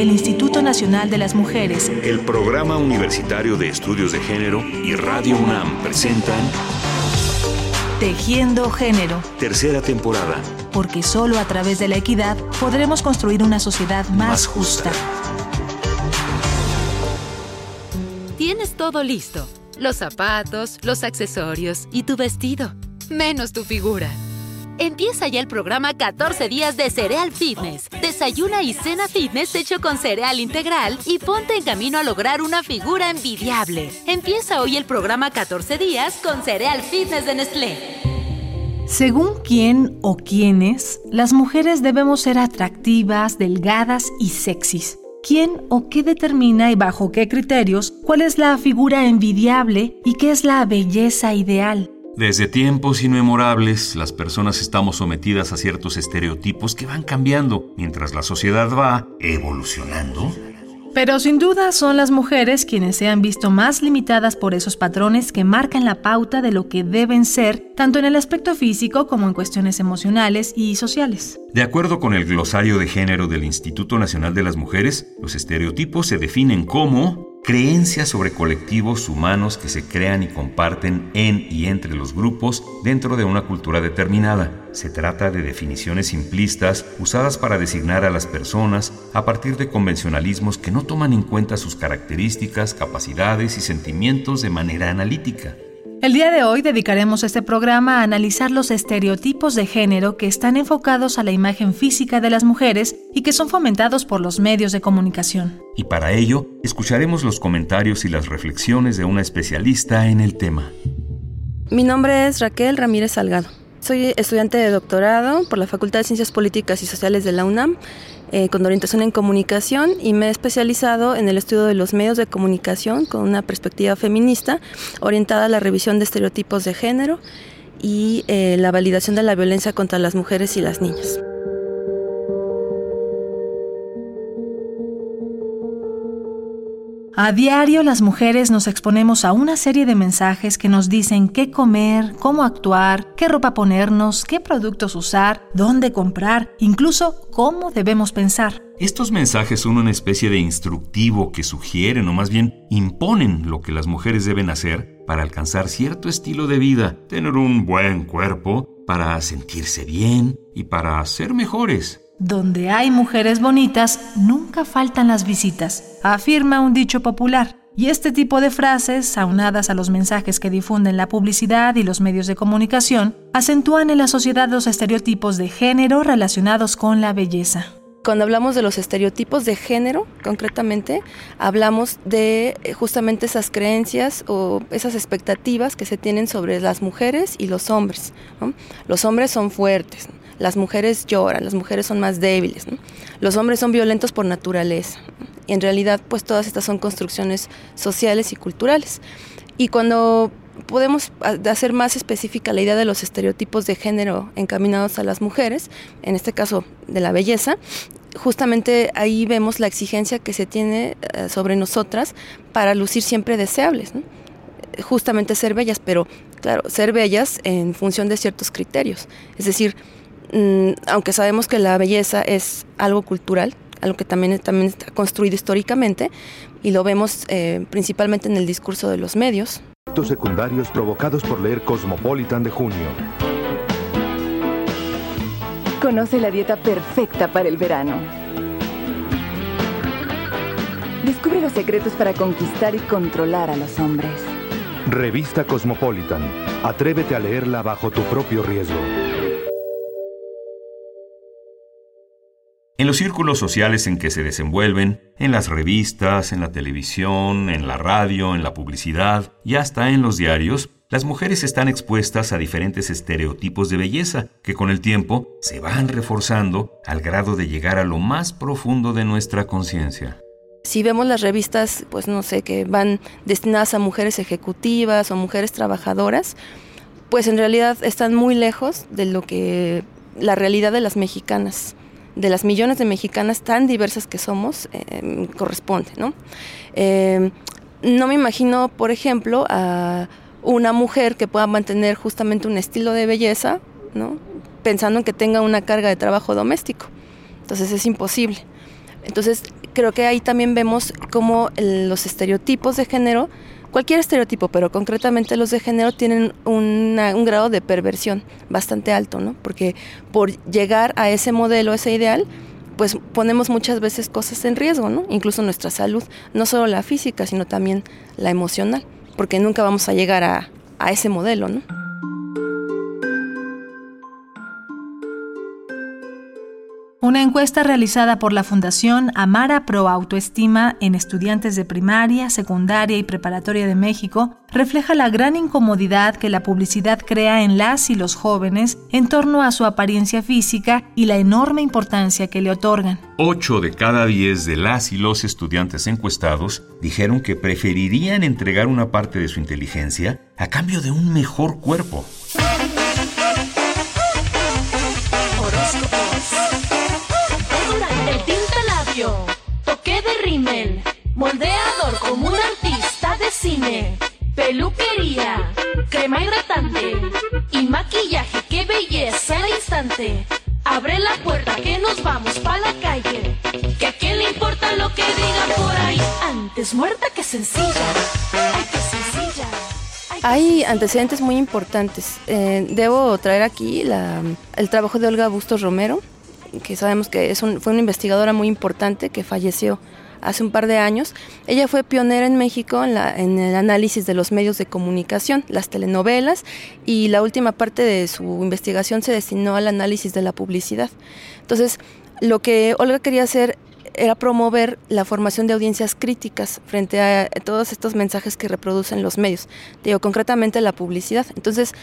el Instituto Nacional de las Mujeres, el Programa Universitario de Estudios de Género y Radio UNAM presentan Tejiendo Género. Tercera temporada. Porque solo a través de la equidad podremos construir una sociedad más, justa. Tienes todo listo. Los zapatos, los accesorios y tu vestido. Menos tu figura. Empieza ya el programa 14 días de Cereal Fitness. Desayuna y cena fitness hecho con cereal integral y ponte en camino a lograr una figura envidiable. Empieza hoy el programa 14 días con Cereal Fitness de Nestlé. Según quién o quiénes, las mujeres debemos ser atractivas, delgadas y sexys. ¿Quién o qué determina y bajo qué criterios cuál es la figura envidiable y qué es la belleza ideal? Desde tiempos inmemorables, las personas estamos sometidas a ciertos estereotipos que van cambiando mientras la sociedad va evolucionando. Pero sin duda son las mujeres quienes se han visto más limitadas por esos patrones que marcan la pauta de lo que deben ser, tanto en el aspecto físico como en cuestiones emocionales y sociales. De acuerdo con el glosario de género del Instituto Nacional de las Mujeres, los estereotipos se definen como creencias sobre colectivos humanos que se crean y comparten en y entre los grupos dentro de una cultura determinada. Se trata de definiciones simplistas usadas para designar a las personas a partir de convencionalismos que no toman en cuenta sus características, capacidades y sentimientos de manera analítica. El día de hoy dedicaremos este programa a analizar los estereotipos de género que están enfocados a la imagen física de las mujeres y que son fomentados por los medios de comunicación. Y para ello, escucharemos los comentarios y las reflexiones de una especialista en el tema. Mi nombre es Raquel Ramírez Salgado. Soy estudiante de doctorado por la Facultad de Ciencias Políticas y Sociales de la UNAM eh, con orientación en comunicación y me he especializado en el estudio de los medios de comunicación con una perspectiva feminista orientada a la revisión de estereotipos de género y eh, la validación de la violencia contra las mujeres y las niñas. A diario las mujeres nos exponemos a una serie de mensajes que nos dicen qué comer, cómo actuar, qué ropa ponernos, qué productos usar, dónde comprar, incluso cómo debemos pensar. Estos mensajes son una especie de instructivo que sugieren o más bien imponen lo que las mujeres deben hacer para alcanzar cierto estilo de vida, tener un buen cuerpo, para sentirse bien y para ser mejores. Donde hay mujeres bonitas, nunca faltan las visitas, afirma un dicho popular. Y este tipo de frases, aunadas a los mensajes que difunden la publicidad y los medios de comunicación, acentúan en la sociedad los estereotipos de género relacionados con la belleza. Cuando hablamos de los estereotipos de género, concretamente, hablamos de eh, justamente esas creencias o esas expectativas que se tienen sobre las mujeres y los hombres. Los hombres son fuertes, las mujeres lloran, las mujeres son más débiles, los hombres son violentos por naturaleza. Y en realidad, pues todas estas son construcciones sociales y culturales. Y cuando podemos hacer más específica la idea de los estereotipos de género encaminados a las mujeres, en este caso de la belleza, justamente ahí vemos la exigencia que se tiene eh, sobre nosotras para lucir siempre deseables. Justamente ser bellas, pero claro, ser bellas en función de ciertos criterios. Es decir, Mm, aunque sabemos que la belleza es algo cultural, algo que también, también está construido históricamente, y lo vemos eh, principalmente en el discurso de los medios. secundarios provocados por leer Cosmopolitan de junio. Conoce la dieta perfecta para el verano. Descubre los secretos para conquistar y controlar a los hombres. Revista Cosmopolitan. Atrévete a leerla bajo tu propio riesgo. En los círculos sociales en que se desenvuelven, en las revistas, en la televisión, en la radio, en la publicidad y hasta en los diarios, las mujeres están expuestas a diferentes estereotipos de belleza que con el tiempo se van reforzando al grado de llegar a lo más profundo de nuestra conciencia. Si vemos las revistas, pues no sé, que van destinadas a mujeres ejecutivas o mujeres trabajadoras, pues en realidad están muy lejos de lo que la realidad de las mexicanas de las millones de mexicanas tan diversas que somos eh, corresponde. ¿no? Eh, no me imagino, por ejemplo, a una mujer que pueda mantener justamente un estilo de belleza, ¿no? pensando en que tenga una carga de trabajo doméstico. Entonces es imposible. Entonces, creo que ahí también vemos cómo los estereotipos de género, cualquier estereotipo, pero concretamente los de género tienen un grado de perversión bastante alto, ¿no? Porque por llegar a ese modelo, ese ideal, pues ponemos muchas veces cosas en riesgo, ¿no? Incluso nuestra salud, no solo la física, sino también la emocional, porque nunca vamos a llegar a, a ese modelo, ¿no? Una encuesta realizada por la Fundación Amara Pro Autoestima en estudiantes de primaria, secundaria y preparatoria de México refleja la gran incomodidad que la publicidad crea en las y los jóvenes en torno a su apariencia física y la enorme importancia que le otorgan. Ocho de cada diez de las y los estudiantes encuestados dijeron que preferirían entregar una parte de su inteligencia a cambio de un mejor cuerpo. Moldeador como un artista de cine, peluquería, crema hidratante y maquillaje, qué belleza al instante. Abre la puerta que nos vamos pa' la calle, que a quién le importa lo que digan por ahí. Antes muerta que sencilla, ay que sencilla. Hay antecedentes muy importantes. Eh, debo traer aquí la, el trabajo de Olga Bustos Romero, que sabemos que es un, fue una investigadora muy importante que falleció hace un par de años. Ella fue pionera en México en, la, en, el análisis de los medios de comunicación, las telenovelas, y la última parte de su investigación se destinó al análisis de la publicidad. Entonces, lo que Olga quería hacer era promover la formación de audiencias críticas frente a todos estos mensajes que reproducen los medios, digo, concretamente la publicidad. Entonces,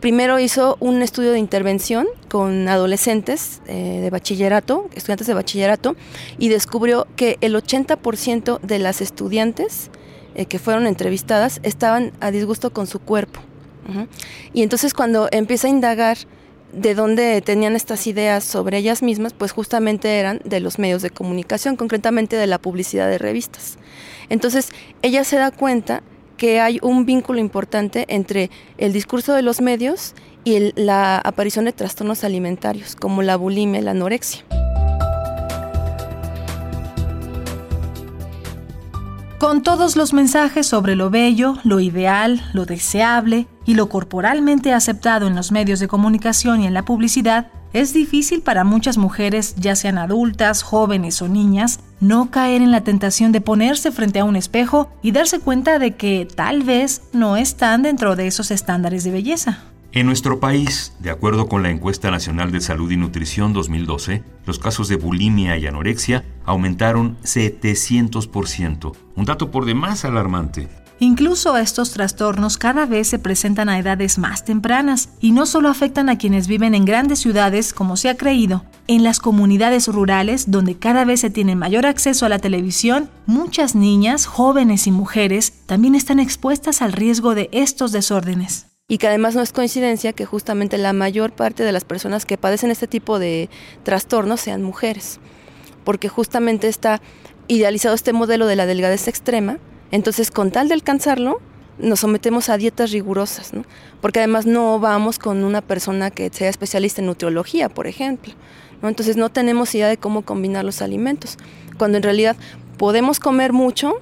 Primero hizo un estudio de intervención con adolescentes eh, de bachillerato, estudiantes de bachillerato, y descubrió que el 80% de las estudiantes eh, que fueron entrevistadas estaban a disgusto con su cuerpo. Y entonces cuando empieza a indagar de dónde tenían estas ideas sobre ellas mismas, pues justamente eran de los medios de comunicación, concretamente de la publicidad de revistas. Entonces ella se da cuenta que hay un vínculo importante entre el discurso de los medios y la aparición de trastornos alimentarios, como la bulimia y la anorexia. Con todos los mensajes sobre lo bello, lo ideal, lo deseable y lo corporalmente aceptado en los medios de comunicación y en la publicidad, es difícil para muchas mujeres, ya sean adultas, jóvenes o niñas, no caer en la tentación de ponerse frente a un espejo y darse cuenta de que tal vez no están dentro de esos estándares de belleza. En nuestro país, de acuerdo con la Encuesta Nacional de Salud y Nutrición 2012, los casos de bulimia y anorexia aumentaron 700%, un dato por demás alarmante. Incluso estos trastornos cada vez se presentan a edades más tempranas y no solo afectan a quienes viven en grandes ciudades como se ha creído. En las comunidades rurales, donde cada vez se tiene mayor acceso a la televisión, muchas niñas, jóvenes y mujeres también están expuestas al riesgo de estos desórdenes. Y que además no es coincidencia que justamente la mayor parte de las personas que padecen este tipo de trastornos sean mujeres, porque justamente está idealizado este modelo de la delgadez extrema, entonces, con tal de alcanzarlo, nos sometemos a dietas rigurosas, ¿no? porque además no vamos con una persona que sea especialista en nutriología, por ejemplo. ¿no? Entonces no tenemos idea de cómo combinar los alimentos, cuando en realidad podemos comer mucho,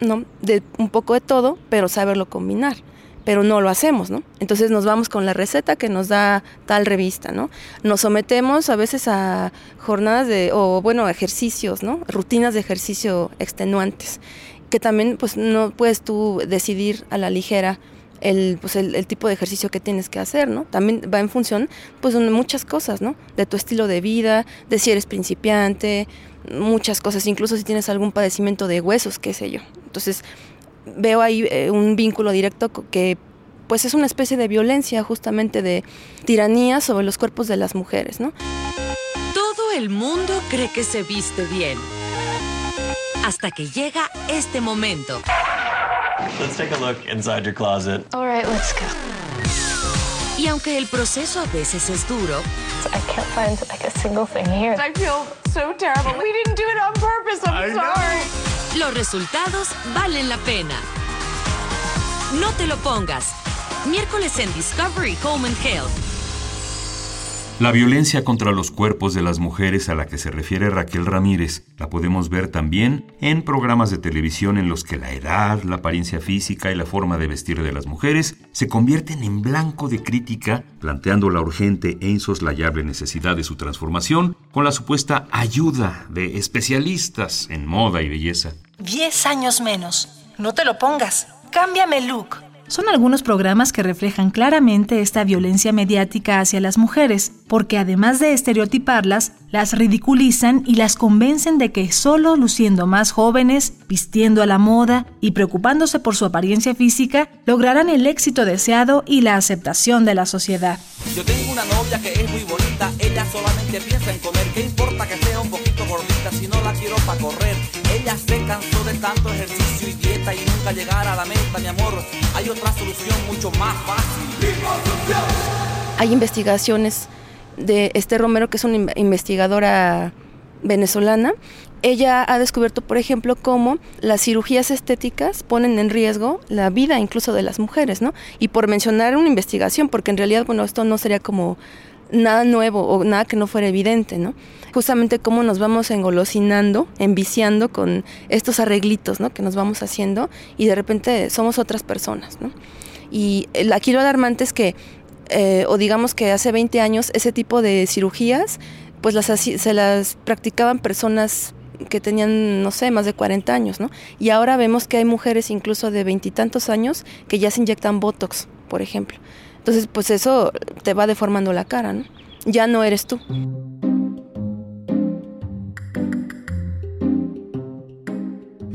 ¿no? de un poco de todo, pero saberlo combinar pero no lo hacemos, ¿no? Entonces nos vamos con la receta que nos da tal revista, ¿no? Nos sometemos a veces a jornadas de, o bueno, ejercicios, ¿no? Rutinas de ejercicio extenuantes que también pues no puedes tú decidir a la ligera el, pues, el, tipo de ejercicio que tienes que hacer, ¿no? También va en función pues de muchas cosas, ¿no? De tu estilo de vida, de si eres principiante, muchas cosas, incluso si tienes algún padecimiento de huesos, qué sé yo. Entonces veo ahí eh, un vínculo directo que pues es una especie de violencia justamente de tiranía sobre los cuerpos de las mujeres, ¿no? Todo el mundo cree que se viste bien hasta que llega este momento. Let's take a look inside your closet. All right, let's go. Y aunque el proceso a veces es duro, I can't find like a single thing here. I feel so terrible. We didn't do it on purpose. I'm sorry. Los resultados valen la pena. No te lo pongas. Miércoles en Discovery Home and Health. La violencia contra los cuerpos de las mujeres a la que se refiere Raquel Ramírez la podemos ver también en programas de televisión en los que la edad, la apariencia física y la forma de vestir de las mujeres se convierten en blanco de crítica, planteando la urgente e insoslayable necesidad de su transformación con la supuesta ayuda de especialistas en moda y belleza. Diez años menos. No te lo pongas. Cámbiame look son algunos programas que reflejan claramente esta violencia mediática hacia las mujeres, porque además de estereotiparlas, las ridiculizan y las convencen de que solo luciendo más jóvenes, vistiendo a la moda y preocupándose por su apariencia física, lograrán el éxito deseado y la aceptación de la sociedad. Yo tengo una novia que es muy bonita, ella solamente piensa en comer, ¿qué importa que sea un poquito gordita si no la quiero para correr? Ella se cansó de tanto ejercicio y dieta y nunca llegar a la meta, mi amor. Hay otra solución mucho más fácil. Hay investigaciones de Esther Romero, que es una investigadora venezolana. Ella ha descubierto, por ejemplo, cómo las cirugías estéticas ponen en riesgo la vida incluso de las mujeres, ¿no? Y por mencionar una investigación, porque en realidad, bueno, esto no sería como nada nuevo o nada que no fuera evidente, ¿no? Justamente cómo nos vamos engolosinando, enviciando con estos arreglitos, ¿no? Que nos vamos haciendo y de repente somos otras personas, ¿no? Y aquí lo alarmante es que, eh, o digamos que hace 20 años, ese tipo de cirugías, pues las, se las practicaban personas que tenían, no sé, más de 40 años, ¿no? Y ahora vemos que hay mujeres incluso de veintitantos años que ya se inyectan Botox, por ejemplo. Entonces, pues eso te va deformando la cara, ¿no? Ya no eres tú.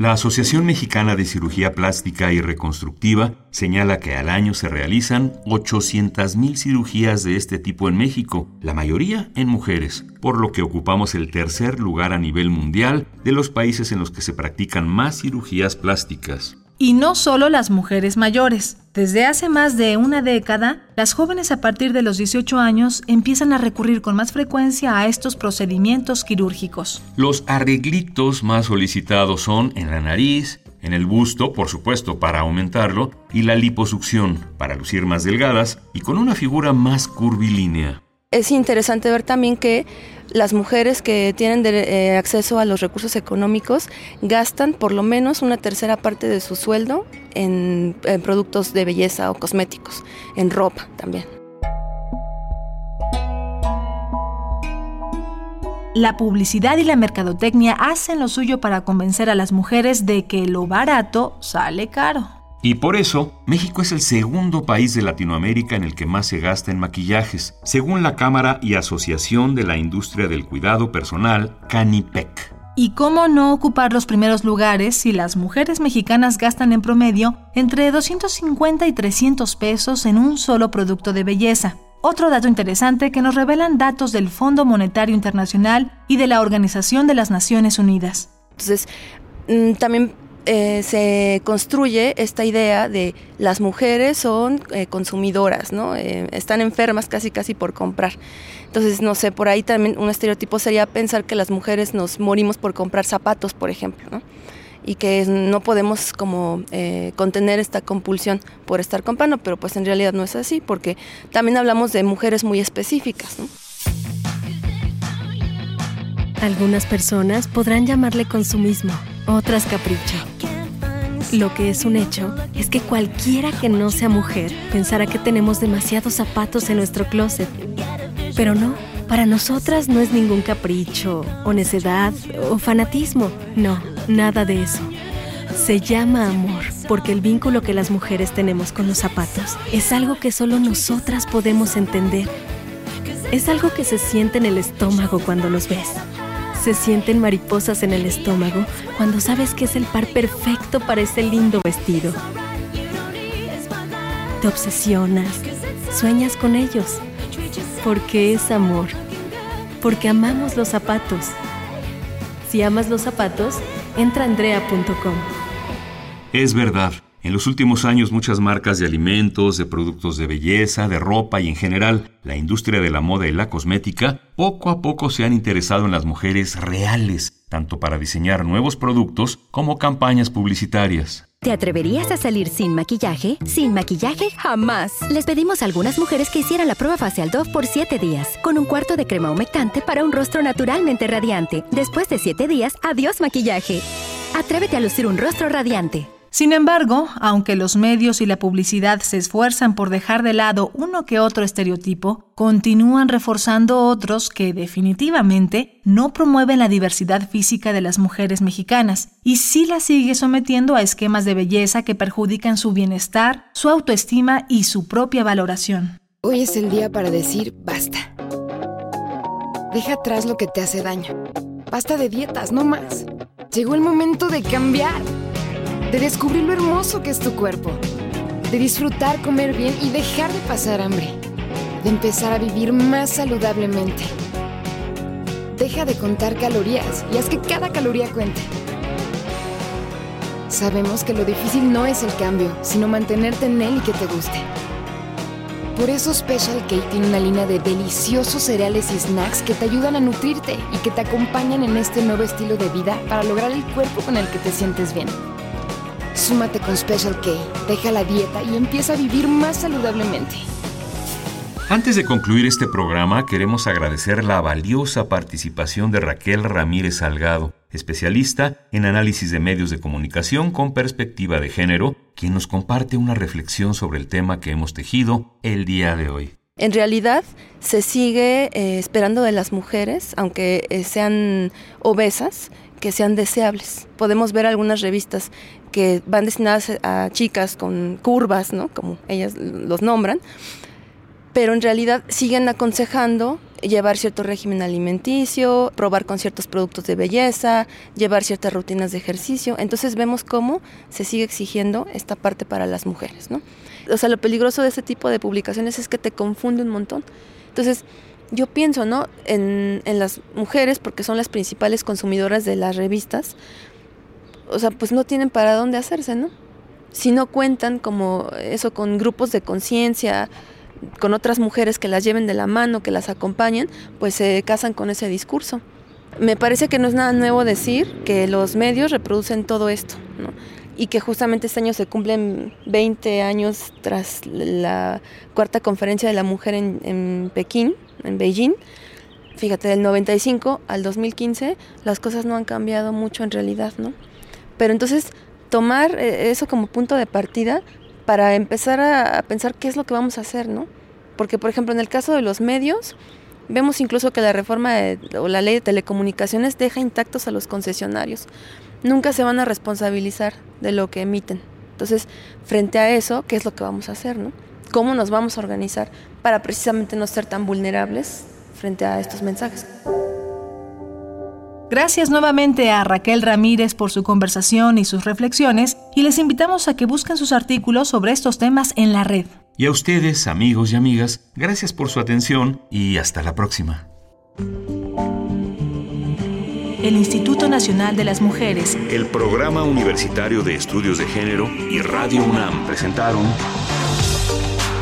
La Asociación Mexicana de Cirugía Plástica y Reconstructiva señala que al año se realizan 800.000 cirugías de este tipo en México, la mayoría en mujeres, por lo que ocupamos el tercer lugar a nivel mundial de los países en los que se practican más cirugías plásticas. Y no solo las mujeres mayores. Desde hace más de una década, las jóvenes a partir de los 18 años empiezan a recurrir con más frecuencia a estos procedimientos quirúrgicos. Los arreglitos más solicitados son en la nariz, en el busto, por supuesto, para aumentarlo, y la liposucción, para lucir más delgadas y con una figura más curvilínea es interesante ver también que las mujeres que tienen eh, acceso a los recursos económicos gastan por lo menos una tercera parte de su sueldo en, en productos de belleza o cosméticos, en ropa también. La publicidad y la mercadotecnia hacen lo suyo para convencer a las mujeres de que lo barato sale caro. Y por eso, México es el segundo país de Latinoamérica en el que más se gasta en maquillajes, según la Cámara y Asociación de la Industria del Cuidado Personal, CANIPEC. ¿Y cómo no ocupar los primeros lugares si las mujeres mexicanas gastan en promedio entre 250 y 300 pesos en un solo producto de belleza? Otro dato interesante que nos revelan datos del Fondo Monetario Internacional y de la Organización de las Naciones Unidas. Entonces, mm, también eh, se construye esta idea de las mujeres son eh, consumidoras, ¿no? Eh, están enfermas casi casi por comprar. Entonces, no sé, por ahí también un estereotipo sería pensar que las mujeres nos morimos por comprar zapatos, por ejemplo, ¿no? Y que no podemos como contener esta compulsión por estar comprando, pero pues en realidad no es así, porque también hablamos de mujeres muy específicas, ¿no? Algunas personas podrán llamarle consumismo, otras capricho. Lo que es un hecho es que cualquiera que no sea mujer pensará que tenemos demasiados zapatos en nuestro closet. Pero no, para nosotras no es ningún capricho, o necedad, o fanatismo. No, nada de eso. Se llama amor, porque el vínculo que las mujeres tenemos con los zapatos es algo que solo nosotras podemos entender. Es algo que se siente en el estómago cuando los ves se sienten mariposas en el estómago cuando sabes que es el par perfecto para ese lindo vestido. Te obsesionas, sueñas con ellos, porque es amor, porque amamos los zapatos. Si amas los zapatos, entra a andrea.com. Es verdad. En los últimos años muchas marcas de alimentos, de productos de belleza, de ropa y en general la industria de la moda y la cosmética poco a poco se han interesado en las mujeres reales, tanto para diseñar nuevos productos como campañas publicitarias. ¿Te atreverías a salir sin maquillaje? Sin maquillaje, jamás. Les pedimos a algunas mujeres que hicieran la prueba facial Dove por 7 días, con un cuarto de crema humectante para un rostro naturalmente radiante. Después de 7 días, adiós maquillaje. Atrévete a lucir un rostro radiante. Sin embargo, aunque los medios y la publicidad se esfuerzan por dejar de lado uno que otro estereotipo, continúan reforzando otros que definitivamente no promueven la diversidad física de las mujeres mexicanas y sí las sigue sometiendo a esquemas de belleza que perjudican su bienestar, su autoestima y su propia valoración. Hoy es el día para decir basta. Deja atrás lo que te hace daño. Basta de dietas, no más. Llegó el momento de cambiar de descubrir lo hermoso que es tu cuerpo, de disfrutar comer bien y dejar de pasar hambre, de empezar a vivir más saludablemente. Deja de contar calorías y haz que cada caloría cuente. Sabemos que lo difícil no es el cambio, sino mantenerte en él y que te guste. Por eso Special K tiene una línea de deliciosos cereales y snacks que te ayudan a nutrirte y que te acompañan en este nuevo estilo de vida para lograr el cuerpo con el que te sientes bien. Súmate con Special K, deja la dieta y empieza a vivir más saludablemente. Antes de concluir este programa, queremos agradecer la valiosa participación de Raquel Ramírez Salgado, especialista en análisis de medios de comunicación con perspectiva de género, quien nos comparte una reflexión sobre el tema que hemos tejido el día de hoy. En realidad se sigue eh, esperando de las mujeres, aunque eh, sean obesas, que sean deseables. Podemos ver algunas revistas que van destinadas a chicas con curvas, ¿no? Como ellas los nombran, pero en realidad siguen aconsejando llevar cierto régimen alimenticio, probar con ciertos productos de belleza, llevar ciertas rutinas de ejercicio. Entonces vemos cómo se sigue exigiendo esta parte para las mujeres, ¿no? O sea, lo peligroso de este tipo de publicaciones es que te confunde un montón. Entonces, yo pienso, ¿no? En, en, las mujeres, porque son las principales consumidoras de las revistas, o sea, pues no tienen para dónde hacerse, ¿no? Si no cuentan como eso con grupos de conciencia, con otras mujeres que las lleven de la mano, que las acompañen, pues se casan con ese discurso. Me parece que no es nada nuevo decir que los medios reproducen todo esto, ¿no? y que justamente este año se cumplen 20 años tras la cuarta conferencia de la mujer en, en Pekín, en Beijing. Fíjate, del 95 al 2015 las cosas no han cambiado mucho en realidad, ¿no? Pero entonces tomar eh, eso como punto de partida para empezar a, pensar qué es lo que vamos a hacer, ¿no? Porque, por ejemplo, en el caso de los medios, vemos incluso que la reforma o la ley de telecomunicaciones deja intactos a los concesionarios. Nunca se van a responsabilizar de lo que emiten. Entonces, frente a eso, ¿qué es lo que vamos a hacer, no? ¿Cómo nos vamos a organizar para precisamente no ser tan vulnerables frente a estos mensajes? Gracias nuevamente a Raquel Ramírez por su conversación y sus reflexiones y les invitamos a que busquen sus artículos sobre estos temas en la red. Y a ustedes, amigos y amigas, gracias por su atención y hasta la próxima. El Instituto Nacional de las Mujeres, el Programa Universitario de Estudios de Género y Radio UNAM presentaron